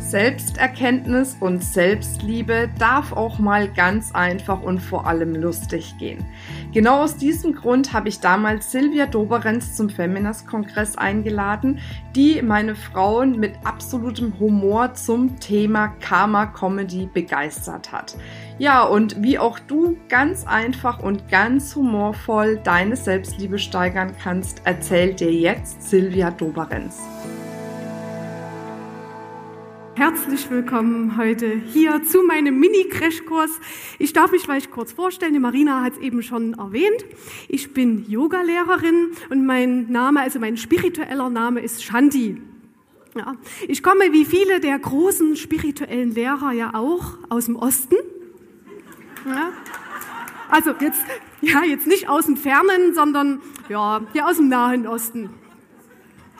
Selbsterkenntnis und Selbstliebe darf auch mal ganz einfach und vor allem lustig gehen. Genau aus diesem Grund habe ich damals Silvia Doberenz zum Feminist-Kongress eingeladen, die meine Frauen mit absolutem Humor zum Thema Karma-Comedy begeistert hat. Ja, und wie auch du ganz einfach und ganz humorvoll deine Selbstliebe steigern kannst, erzählt dir jetzt Silvia Doberenz. Herzlich willkommen heute hier zu meinem Mini-Crashkurs. Ich darf mich gleich kurz vorstellen. Die Marina hat es eben schon erwähnt. Ich bin Yogalehrerin und mein Name, also mein spiritueller Name ist Shanti. Ja, ich komme wie viele der großen spirituellen Lehrer ja auch aus dem Osten. Ja, also jetzt, ja, jetzt nicht aus dem Fernen, sondern ja, hier aus dem Nahen Osten.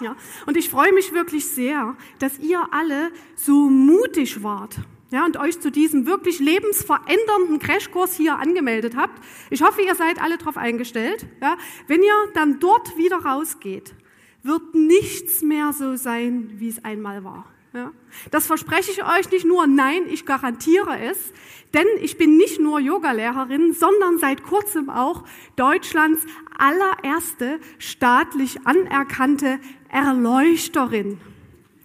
Ja, und ich freue mich wirklich sehr, dass ihr alle so mutig wart. Ja, und euch zu diesem wirklich lebensverändernden Crashkurs hier angemeldet habt. Ich hoffe, ihr seid alle darauf eingestellt. Ja, wenn ihr dann dort wieder rausgeht, wird nichts mehr so sein, wie es einmal war. Ja? Das verspreche ich euch nicht nur, nein, ich garantiere es, denn ich bin nicht nur Yogalehrerin, sondern seit kurzem auch Deutschlands allererste staatlich anerkannte Erleuchterin.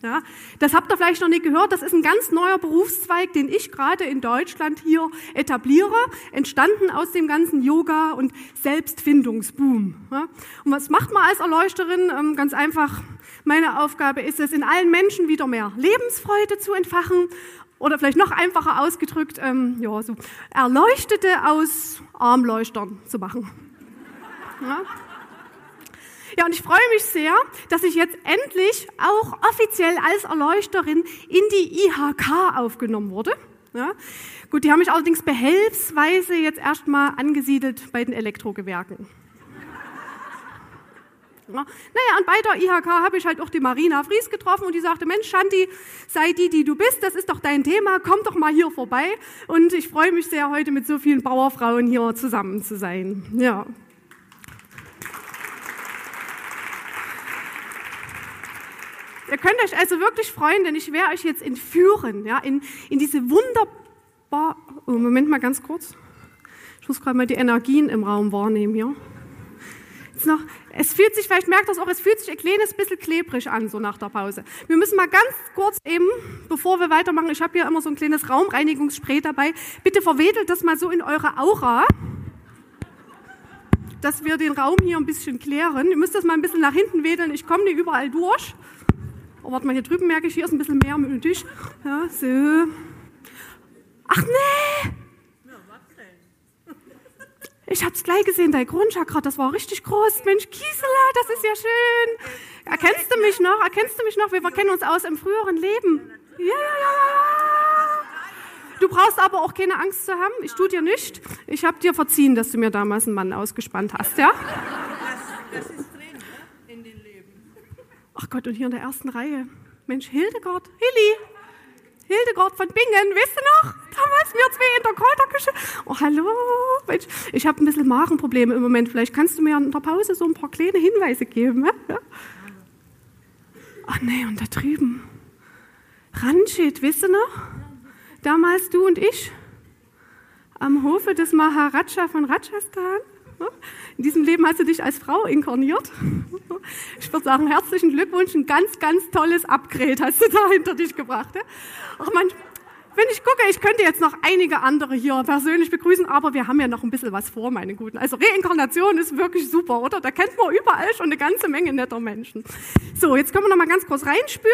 Ja, das habt ihr vielleicht noch nicht gehört. Das ist ein ganz neuer Berufszweig, den ich gerade in Deutschland hier etabliere, entstanden aus dem ganzen Yoga- und Selbstfindungsboom. Ja, und was macht man als Erleuchterin? Ähm, ganz einfach, meine Aufgabe ist es, in allen Menschen wieder mehr Lebensfreude zu entfachen oder vielleicht noch einfacher ausgedrückt, ähm, ja, so Erleuchtete aus Armleuchtern zu machen. Ja. Ja, und ich freue mich sehr, dass ich jetzt endlich auch offiziell als Erleuchterin in die IHK aufgenommen wurde. Ja. Gut, die haben mich allerdings behelfsweise jetzt erstmal angesiedelt bei den Elektrogewerken. Ja. Naja, und bei der IHK habe ich halt auch die Marina Fries getroffen und die sagte, Mensch, Shanti, sei die, die du bist, das ist doch dein Thema, komm doch mal hier vorbei. Und ich freue mich sehr, heute mit so vielen Bauerfrauen hier zusammen zu sein. Ja. Ihr könnt euch also wirklich freuen, denn ich werde euch jetzt entführen, ja, in, in diese wunderbar, oh, Moment mal ganz kurz. Ich muss gerade mal die Energien im Raum wahrnehmen hier. Jetzt noch, es fühlt sich, vielleicht merkt das auch, es fühlt sich ein kleines bisschen klebrig an, so nach der Pause. Wir müssen mal ganz kurz eben, bevor wir weitermachen, ich habe hier immer so ein kleines Raumreinigungsspray dabei. Bitte verwedelt das mal so in eure Aura, dass wir den Raum hier ein bisschen klären. Ihr müsst das mal ein bisschen nach hinten wedeln, ich komme nicht überall durch. Oh, warte mal, hier drüben merke ich, hier ist ein bisschen mehr nötig. Ja, so. Ach nee! Ich hab's gleich gesehen, dein Grundchakra, das war richtig groß. Mensch, Gisela, das ist ja schön. Erkennst du mich noch? Erkennst du mich noch? Wir kennen uns aus im früheren Leben. Ja, ja, ja. Du brauchst aber auch keine Angst zu haben. Ich tue dir nicht. Ich habe dir verziehen, dass du mir damals einen Mann ausgespannt hast, ja? Das, ist Ach Gott, und hier in der ersten Reihe. Mensch, Hildegard, Hilli, Hildegard von Bingen, weißt du noch? Damals wir zwei in der Kräuterküche. Oh, hallo, Mensch, ich habe ein bisschen Magenprobleme im Moment. Vielleicht kannst du mir in der Pause so ein paar kleine Hinweise geben. Ja? Ach nee, und da drüben. Ranjit, weißt du noch? Damals du und ich am Hofe des Maharaja von Rajasthan. In diesem Leben hast du dich als Frau inkarniert. Ich würde sagen, herzlichen Glückwunsch, ein ganz, ganz tolles Upgrade hast du da hinter dich gebracht. Ach man, wenn ich gucke, ich könnte jetzt noch einige andere hier persönlich begrüßen, aber wir haben ja noch ein bisschen was vor, meine Guten. Also Reinkarnation ist wirklich super, oder? Da kennt man überall schon eine ganze Menge netter Menschen. So, jetzt können wir noch mal ganz kurz reinspüren.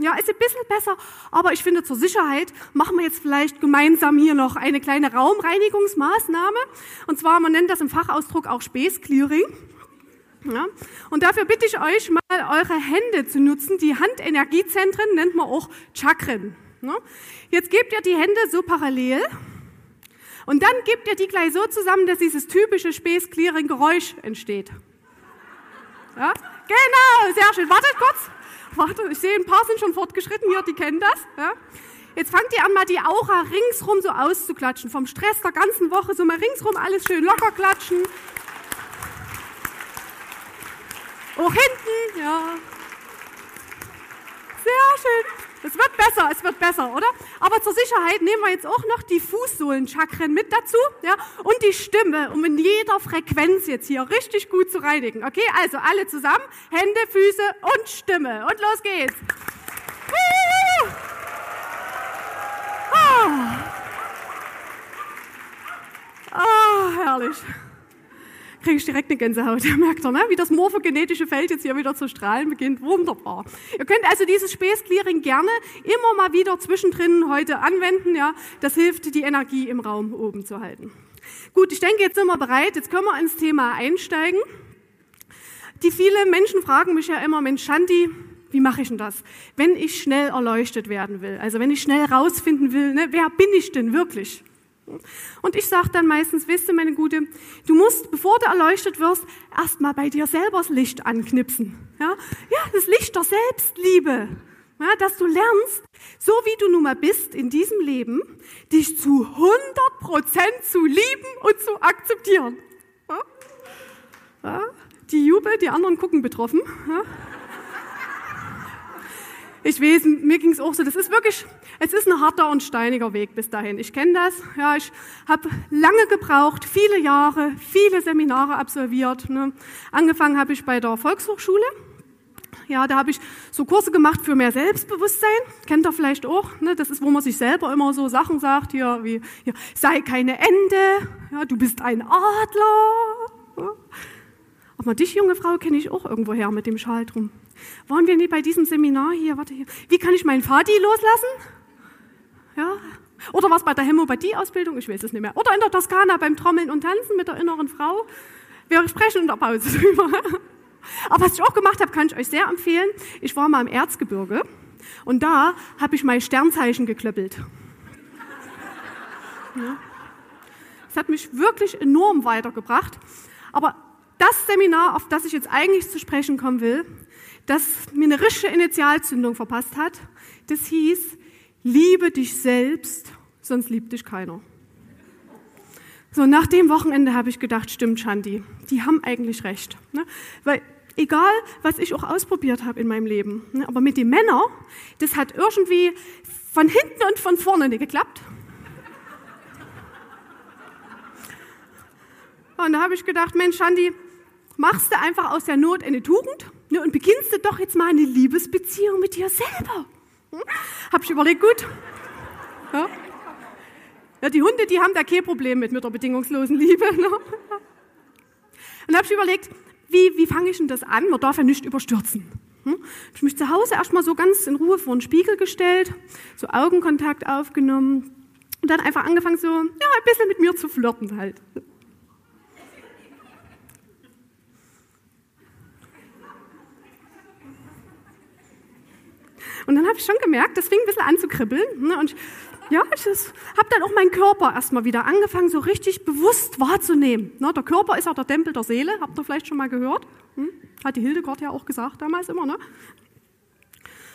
Ja, ist ein bisschen besser, aber ich finde zur Sicherheit machen wir jetzt vielleicht gemeinsam hier noch eine kleine Raumreinigungsmaßnahme. Und zwar, man nennt das im Fachausdruck auch Space Clearing. Ja? Und dafür bitte ich euch mal eure Hände zu nutzen. Die Handenergiezentren nennt man auch Chakren. Ne? Jetzt gebt ihr die Hände so parallel und dann gebt ihr die gleich so zusammen, dass dieses typische Space Clearing Geräusch entsteht. Ja? Genau, sehr schön. Wartet kurz. warte, ich sehe, ein paar sind schon fortgeschritten hier, die kennen das. Ja? Jetzt fangt ihr an, mal die Aura ringsrum so auszuklatschen. Vom Stress der ganzen Woche so mal ringsrum alles schön locker klatschen. Auch hinten, ja. Sehr schön. Es wird besser, es wird besser, oder? Aber zur Sicherheit nehmen wir jetzt auch noch die Fußsohlenchakren mit dazu, ja, und die Stimme, um in jeder Frequenz jetzt hier richtig gut zu reinigen. Okay, also alle zusammen, Hände, Füße und Stimme. Und los geht's. Ah, oh, herrlich kriege ich direkt eine Gänsehaut. Merkt ihr, ne? wie das morphogenetische Feld jetzt hier wieder zu strahlen beginnt. Wunderbar. Ihr könnt also dieses Space Clearing gerne immer mal wieder zwischendrin heute anwenden. Ja? Das hilft, die Energie im Raum oben zu halten. Gut, ich denke, jetzt sind wir bereit. Jetzt können wir ins Thema einsteigen. Die viele Menschen fragen mich ja immer, Mensch, Shanti, wie mache ich denn das? Wenn ich schnell erleuchtet werden will, also wenn ich schnell rausfinden will, ne, wer bin ich denn wirklich? Und ich sage dann meistens, weißt du, meine Gute, du musst, bevor du erleuchtet wirst, erstmal bei dir selber das Licht anknipsen. Ja, ja das Licht der Selbstliebe. Ja, dass du lernst, so wie du nun mal bist in diesem Leben, dich zu 100 Prozent zu lieben und zu akzeptieren. Ja? Ja? Die Jubel, die anderen gucken betroffen. Ich weiß, mir ging es auch so. Das ist wirklich, es ist ein harter und steiniger Weg bis dahin. Ich kenne das. Ja, ich habe lange gebraucht, viele Jahre, viele Seminare absolviert. Ne. Angefangen habe ich bei der Volkshochschule. Ja, da habe ich so Kurse gemacht für mehr Selbstbewusstsein. Kennt ihr vielleicht auch? Ne? Das ist, wo man sich selber immer so Sachen sagt, hier wie, hier, sei keine Ende, ja, du bist ein Adler. Aber dich, junge Frau, kenne ich auch irgendwo her mit dem Schal drum. Waren wir nicht bei diesem Seminar hier? Warte hier. Wie kann ich meinen Vati loslassen? Ja? Oder was bei der Hämopathie-Ausbildung? Ich weiß es nicht mehr. Oder in der Toskana beim Trommeln und Tanzen mit der inneren Frau. Wir sprechen in der Pause drüber. Aber was ich auch gemacht habe, kann ich euch sehr empfehlen. Ich war mal im Erzgebirge und da habe ich mein Sternzeichen geklöppelt. Ja. Das hat mich wirklich enorm weitergebracht. Aber das Seminar, auf das ich jetzt eigentlich zu sprechen kommen will, das mir eine richtige Initialzündung verpasst hat, das hieß, liebe dich selbst, sonst liebt dich keiner. So, nach dem Wochenende habe ich gedacht, stimmt, Shanti, die haben eigentlich recht. Ne? Weil egal, was ich auch ausprobiert habe in meinem Leben, ne? aber mit den Männern, das hat irgendwie von hinten und von vorne nicht geklappt. Und da habe ich gedacht, Mensch, Shanti, machst du einfach aus der Not eine Tugend ne, und beginnst du doch jetzt mal eine Liebesbeziehung mit dir selber. Hm? Hab ich überlegt, gut. Ja. ja. die Hunde, die haben da kein Problem mit, mit der bedingungslosen Liebe. Ne? Und habe ich überlegt, wie, wie fange ich denn das an? Man darf ja nicht überstürzen. Hm? Habe ich mich zu Hause erstmal so ganz in Ruhe vor den Spiegel gestellt, so Augenkontakt aufgenommen und dann einfach angefangen, so ja, ein bisschen mit mir zu flirten halt. Und dann habe ich schon gemerkt, das fing ein bisschen an zu kribbeln. Ne? Und ja, ich habe dann auch meinen Körper erstmal wieder angefangen, so richtig bewusst wahrzunehmen. Ne? Der Körper ist ja der Tempel der Seele, habt ihr vielleicht schon mal gehört. Hm? Hat die Hildegard ja auch gesagt damals immer. Ne?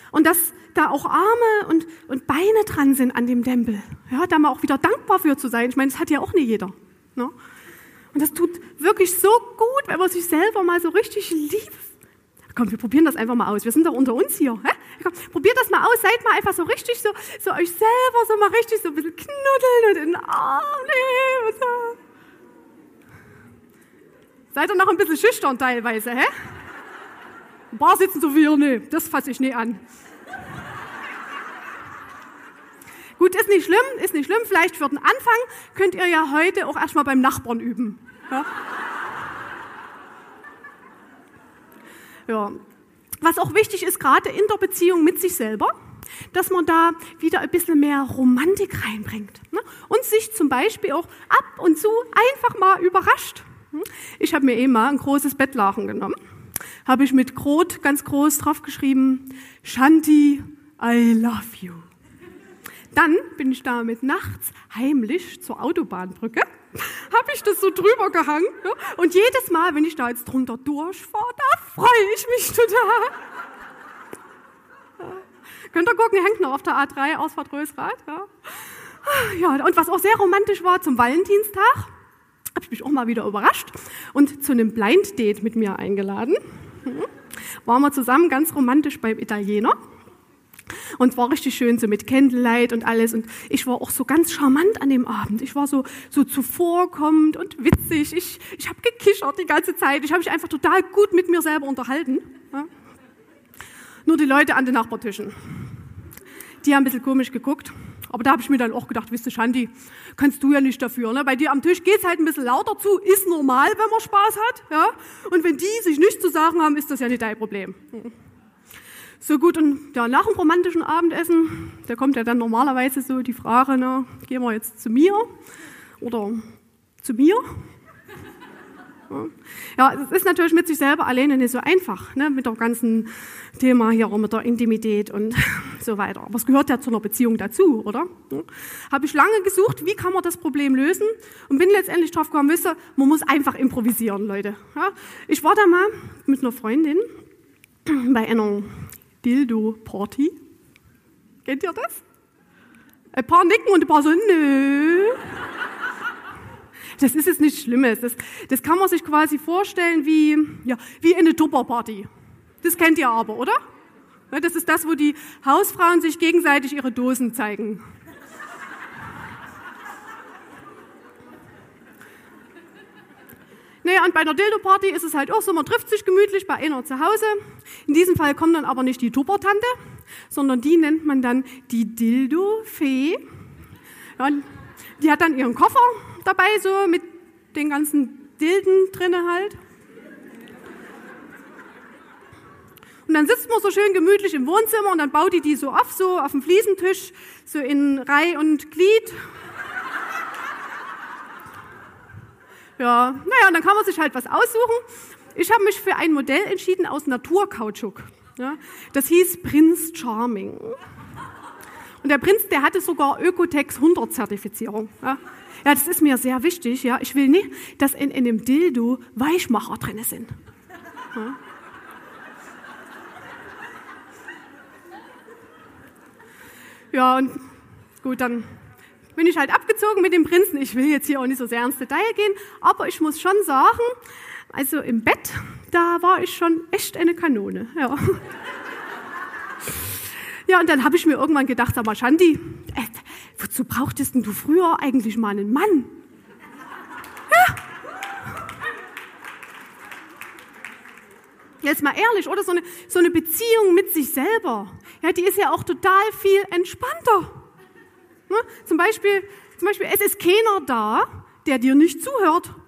Und dass da auch Arme und, und Beine dran sind an dem Tempel. Ja, da mal auch wieder dankbar für zu sein. Ich meine, das hat ja auch nicht jeder. Ne? Und das tut wirklich so gut, wenn man sich selber mal so richtig liebt Komm, wir probieren das einfach mal aus. Wir sind doch unter uns hier. Hä? Komm, probiert das mal aus. Seid mal einfach so richtig so, so euch selber so mal richtig so ein bisschen knuddeln und in den Arm nehmen. So. Seid ihr noch ein bisschen schüchtern teilweise, hä? Ein paar sitzen so wie ihr, nee, das fasse ich nie an. Gut, ist nicht schlimm, ist nicht schlimm. Vielleicht für den Anfang könnt ihr ja heute auch erstmal beim Nachbarn üben. Ja? Ja. Was auch wichtig ist, gerade in der Beziehung mit sich selber, dass man da wieder ein bisschen mehr Romantik reinbringt. Ne? Und sich zum Beispiel auch ab und zu einfach mal überrascht. Ich habe mir eben mal ein großes Bettlachen genommen, habe ich mit Krot ganz groß drauf geschrieben, Shanti, I love you. Dann bin ich damit nachts heimlich zur Autobahnbrücke, habe ich das so drüber gehangen. Ja? Und jedes Mal, wenn ich da jetzt drunter durchfahre, da freue ich mich total. Könnt ihr gucken, hängt noch auf der A3, Ausfahrt Rösrad. Ja. ja, und was auch sehr romantisch war, zum Valentinstag habe ich mich auch mal wieder überrascht und zu einem Blind Date mit mir eingeladen. Mhm. Waren wir zusammen ganz romantisch beim Italiener. Und es war richtig schön, so mit Candlelight und alles. Und ich war auch so ganz charmant an dem Abend. Ich war so, so zuvorkommend und witzig. Ich, ich habe gekichert die ganze Zeit. Ich habe mich einfach total gut mit mir selber unterhalten. Ja. Nur die Leute an den Nachbartischen, die haben ein bisschen komisch geguckt. Aber da habe ich mir dann auch gedacht, wisst du, Shanti, kannst du ja nicht dafür. Ne? Bei dir am Tisch geht's halt ein bisschen lauter zu, ist normal, wenn man Spaß hat. Ja? Und wenn die sich nichts zu sagen haben, ist das ja nicht dein Problem. So gut, und ja, nach dem romantischen Abendessen, da kommt ja dann normalerweise so die Frage, ne, gehen wir jetzt zu mir oder zu mir? Ja, es ist natürlich mit sich selber alleine nicht so einfach, ne, mit dem ganzen Thema hier, mit der Intimität und so weiter. Aber es gehört ja zu einer Beziehung dazu, oder? Habe ich lange gesucht, wie kann man das Problem lösen und bin letztendlich drauf gekommen, wisst ihr, man muss einfach improvisieren, Leute. Ja, ich war da mal mit einer Freundin bei einer Dildo-Party. Kennt ihr das? Ein paar nicken und ein paar so, nö. Das ist jetzt nichts Schlimmes. Das, das kann man sich quasi vorstellen wie, ja, wie eine Tupperparty. Das kennt ihr aber, oder? Das ist das, wo die Hausfrauen sich gegenseitig ihre Dosen zeigen. Naja, und bei einer Dildo-Party ist es halt auch so, man trifft sich gemütlich bei einer zu Hause. In diesem Fall kommt dann aber nicht die Tuppertante, sondern die nennt man dann die Dildo-Fee. Ja, die hat dann ihren Koffer dabei, so mit den ganzen Dilden drinne halt. Und dann sitzt man so schön gemütlich im Wohnzimmer und dann baut die die so auf, so auf dem Fliesentisch, so in Reih und Glied. Ja, naja, dann kann man sich halt was aussuchen. Ich habe mich für ein Modell entschieden aus Naturkautschuk. Ja, das hieß Prince Charming. Und der Prinz, der hatte sogar Ökotex 100 Zertifizierung. Ja. ja, das ist mir sehr wichtig. Ja, ich will nicht, dass in, in dem Dildo Weichmacher drin sind. Ja. ja, und gut, dann bin ich halt abgezogen mit dem Prinzen. Ich will jetzt hier auch nicht so sehr ins Detail gehen, aber ich muss schon sagen, also im Bett, da war ich schon echt eine Kanone. Ja, ja und dann habe ich mir irgendwann gedacht, sag mal, Shandi, äh, wozu brauchtest denn du früher eigentlich mal einen Mann? Jetzt mal ehrlich, oder so eine, so eine Beziehung mit sich selber, ja, die ist ja auch total viel entspannter. Ne? Zum, Beispiel, zum Beispiel, es ist keiner da, der dir nicht zuhört.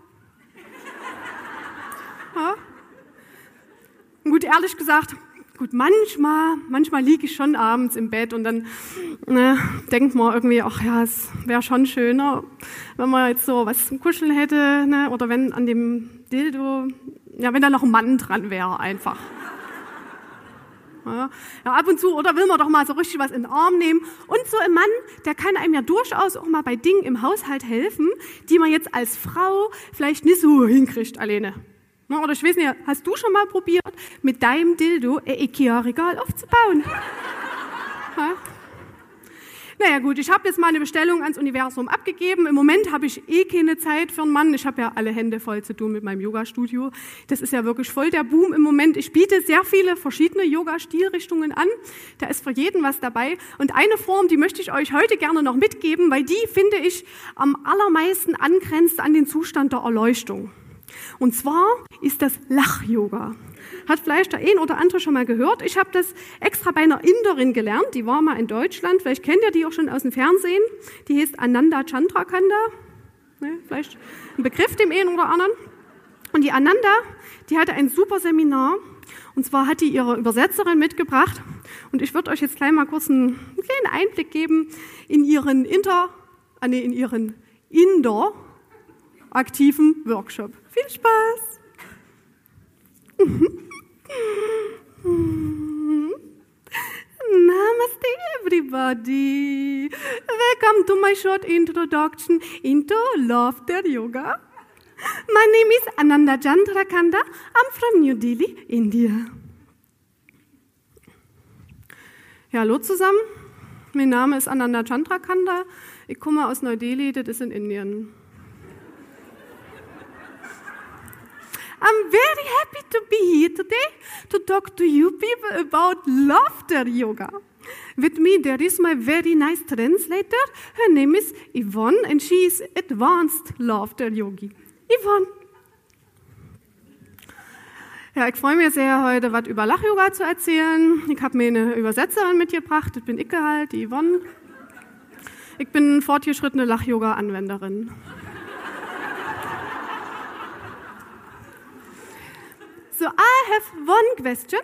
Ja? Gut, ehrlich gesagt, gut, manchmal, manchmal liege ich schon abends im Bett und dann ne, denkt man irgendwie, ach ja, es wäre schon schöner, wenn man jetzt so was zum Kuscheln hätte, ne, oder wenn an dem Dildo, ja, wenn da noch ein Mann dran wäre, einfach. Ja, ab und zu, oder will man doch mal so richtig was in den Arm nehmen. Und so ein Mann, der kann einem ja durchaus auch mal bei Dingen im Haushalt helfen, die man jetzt als Frau vielleicht nicht so hinkriegt alleine. Oder ich weiß nicht, hast du schon mal probiert, mit deinem Dildo ein Ikea-Regal aufzubauen? Ja? Naja gut, ich habe jetzt meine Bestellung ans Universum abgegeben. Im Moment habe ich eh keine Zeit für einen Mann. Ich habe ja alle Hände voll zu tun mit meinem Yoga-Studio. Das ist ja wirklich voll der Boom im Moment. Ich biete sehr viele verschiedene Yoga-Stilrichtungen an. Da ist für jeden was dabei. Und eine Form, die möchte ich euch heute gerne noch mitgeben, weil die, finde ich, am allermeisten angrenzt an den Zustand der Erleuchtung. Und zwar ist das Lach-Yoga. Hat vielleicht der ein oder andere schon mal gehört. Ich habe das extra bei einer Inderin gelernt. Die war mal in Deutschland. Vielleicht kennt ihr die auch schon aus dem Fernsehen. Die heißt Ananda Chandrakanda. Ne, vielleicht ein Begriff dem einen oder anderen. Und die Ananda, die hatte ein super Seminar. Und zwar hat die ihre Übersetzerin mitgebracht. Und ich würde euch jetzt gleich mal kurz einen, kleinen Einblick geben in ihren Inter, äh, nee, in ihren Inder aktiven Workshop. Viel Spaß! Namaste everybody. Welcome to my short introduction into Laughter Yoga. My name is Ananda Chandrakanda. I'm from New Delhi, India. Ja, hallo zusammen. Mein Name ist Ananda Chandrakanda. Ich komme aus Neu-Delhi, das ist in Indien. I'm very happy to be here today to talk to you people about laughter yoga. With me, there is my very nice translator. Her name is Yvonne, and she is advanced laughter yogi. Yvonne. Ja, ich freue mich sehr, heute was über Lach-Yoga zu erzählen. Ich habe mir eine Übersetzerin mitgebracht, das bin ich halt, die Yvonne. Ich bin fortgeschrittene Lach-Yoga-Anwenderin. So I have one question.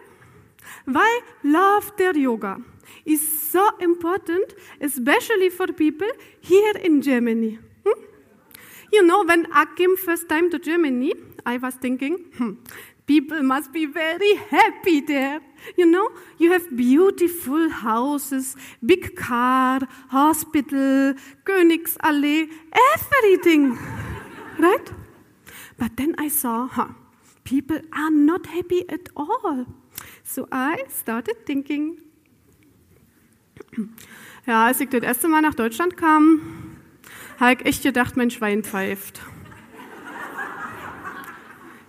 Why laughter yoga is so important, especially for people here in Germany? Hmm? You know, when I came first time to Germany, I was thinking, hmm, people must be very happy there. You know, you have beautiful houses, big car, hospital, Königsallee, everything, right? But then I saw, huh, people are not happy at all. So I started thinking. Ja, als ich das erste Mal nach Deutschland kam, habe ich echt gedacht, mein Schwein pfeift.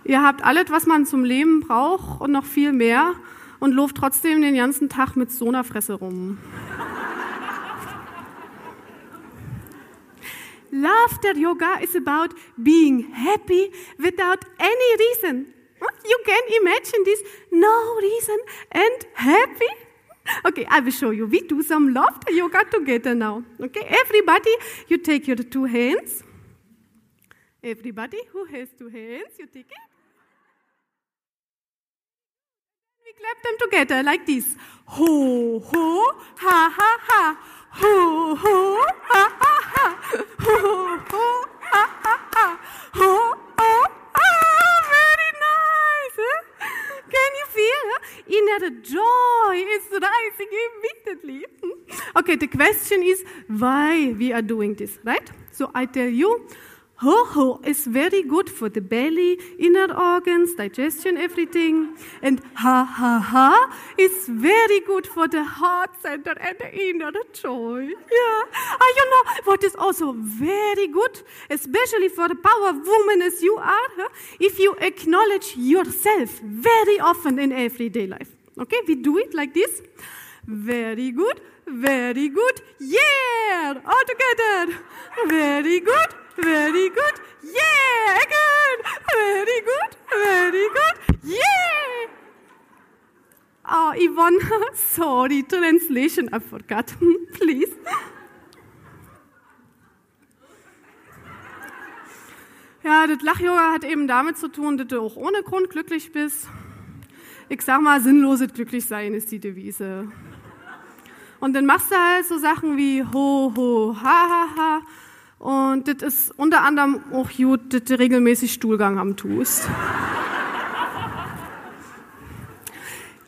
Ihr habt alles, was man zum Leben braucht und noch viel mehr und lauft trotzdem den ganzen Tag mit so einer Fresse rum. Laughter yoga is about being happy without any reason. You can imagine this, no reason and happy. Okay, I will show you. We do some laughter yoga together now. Okay, everybody, you take your two hands. Everybody who has two hands, you take it. We clap them together like this. Ho, ho, ha, ha, ha. Ho, ho, ha, ha, ha. Ho, ho, ha, ha, ha. Ho, ho, ah, very nice. Huh? Can you feel? Huh? Inner joy is rising immediately. Okay, the question is why we are doing this, right? So I tell you, Ho ho is very good for the belly, inner organs, digestion, everything. And ha ha ha is very good for the heart center and the inner joy. Yeah. Ah, you know what is also very good, especially for the power woman as you are, huh? if you acknowledge yourself very often in everyday life. Okay, we do it like this. Very good, very good, yeah, all together. Very good, very good, yeah, again. Very good, very good, yeah. Oh, Yvonne, sorry, translation, I forgot. Please. Ja, das Lach-Yoga hat eben damit zu tun, dass du auch ohne Grund glücklich bist. Ich sag mal, sinnloses Glücklichsein ist die Devise. Und dann machst du halt so Sachen wie ho, ho, ha, ha, ha. Und das ist unter anderem auch gut, dass du regelmäßig Stuhlgang am tust.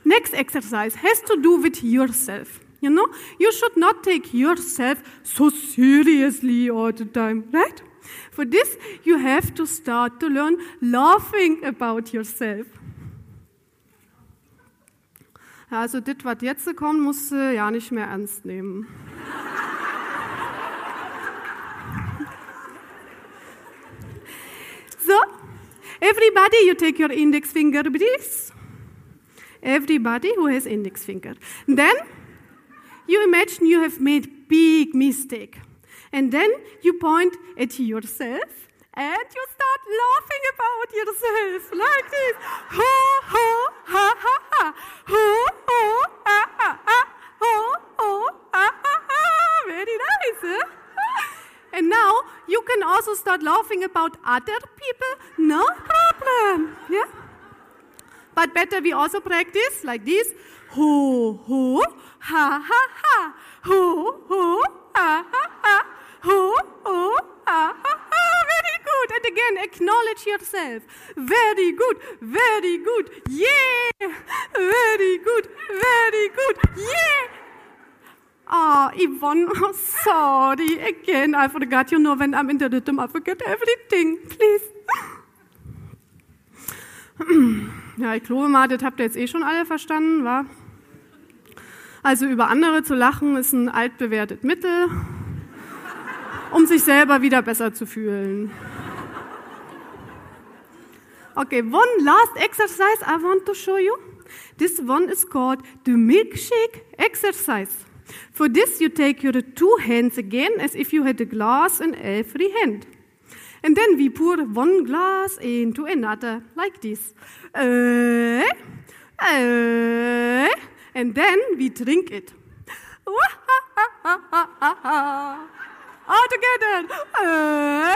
Next exercise has to do with yourself. You know, you should not take yourself so seriously all the time, right? For this, you have to start to learn laughing about yourself. Also, das, was jetzt kommt, musst du ja nicht mehr ernst nehmen. so, everybody, you take your index finger, please. Everybody who has index finger. Then, you imagine you have made big mistake. And then you point at yourself and you start laughing about yourself like this. Ho, ho, ha, ha, ha. Ho, ho, ha, ha, ha. Ho, ho, ha, ha, ha. Very nice, huh? And now you can also start laughing about other people. No problem. Yeah? But better we also practice like this. Ho, ho, ha, ha, ha. Ho, ho, ha, ha, ha. Ho, ho, ha, ha, ha. Good. And again, acknowledge yourself. Very good. Very good. Yeah. Very good. Very good. Yeah. Oh, Yvonne, oh, sorry. Again, I forgot. You know, when I'm in the rhythm, I forget everything. Please. Ja, ich glaube mal, das habt ihr jetzt eh schon alle verstanden, wa? Also über andere zu lachen ist ein altbewährtes Mittel, um sich selber wieder besser zu fühlen. Okay, one last exercise I want to show you. This one is called the milkshake exercise. For this, you take your two hands again as if you had a glass in every hand. And then we pour one glass into another, like this. Uh, uh, and then we drink it. All together. Uh,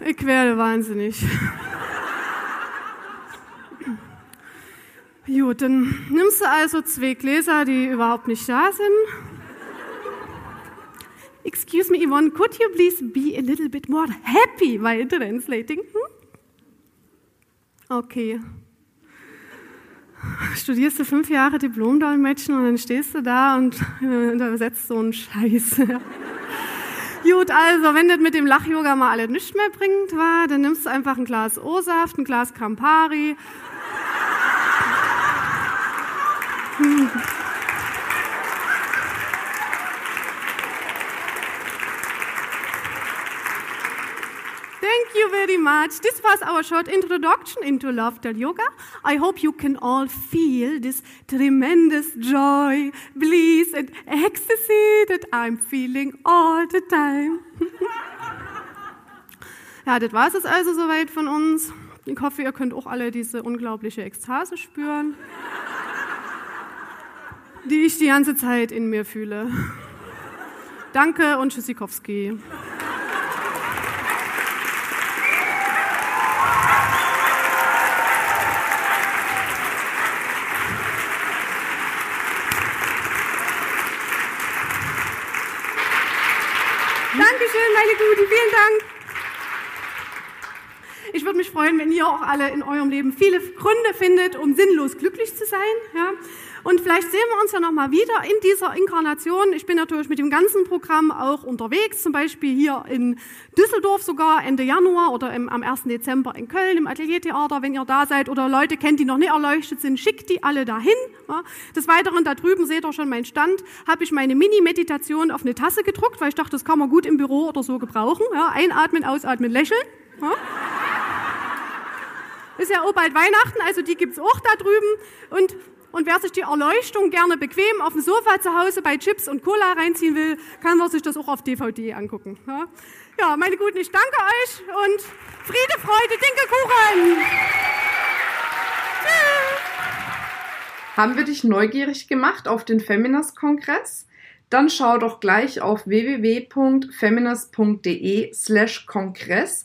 ich werde wahnsinnig. Gut, dann nimmst du also zwei Gläser, die überhaupt nicht da sind. Excuse me, Yvonne, could you please be a little bit more happy while translating? Hm? Okay studierst du fünf Jahre Diplomdolmetschen und dann stehst du da und übersetzt so einen Scheiß. Gut, also, wenn das mit dem Lach-Yoga mal alles nichts mehr bringt, war, dann nimmst du einfach ein Glas O-Saft, ein Glas Campari. Hm. Thank you very much. This was our short introduction into Laughter Yoga. I hope you can all feel this tremendous joy, bliss, and ecstasy that I'm feeling all the time. ja, das war es also soweit von uns. Ich hoffe, ihr könnt auch alle diese unglaubliche Ekstase spüren, die ich die ganze Zeit in mir fühle. Danke und Tschüssikowski. Dankeschön, meine Guten, vielen Dank. Ich würde mich freuen, wenn ihr auch alle in eurem Leben viele Gründe findet, um sinnlos glücklich zu sein. Ja? Und vielleicht sehen wir uns ja nochmal wieder in dieser Inkarnation. Ich bin natürlich mit dem ganzen Programm auch unterwegs, zum Beispiel hier in Düsseldorf sogar Ende Januar oder im, am 1. Dezember in Köln im Ateliertheater, wenn ihr da seid oder Leute kennt, die noch nicht erleuchtet sind, schickt die alle dahin. Ja. Des Weiteren, da drüben seht ihr schon meinen Stand, habe ich meine Mini-Meditation auf eine Tasse gedruckt, weil ich dachte, das kann man gut im Büro oder so gebrauchen. Ja. Einatmen, ausatmen, lächeln. Ja. Ist ja auch bald Weihnachten, also die gibt's auch da drüben. Und und wer sich die Erleuchtung gerne bequem auf dem Sofa zu Hause bei Chips und Cola reinziehen will, kann sich das auch auf DVD angucken. Ja, ja meine Guten, ich danke euch und Friede, Freude, Dinkelkuchen! Tschüss! Haben wir dich neugierig gemacht auf den Feminist-Kongress? Dann schau doch gleich auf www.feminist.de slash Kongress,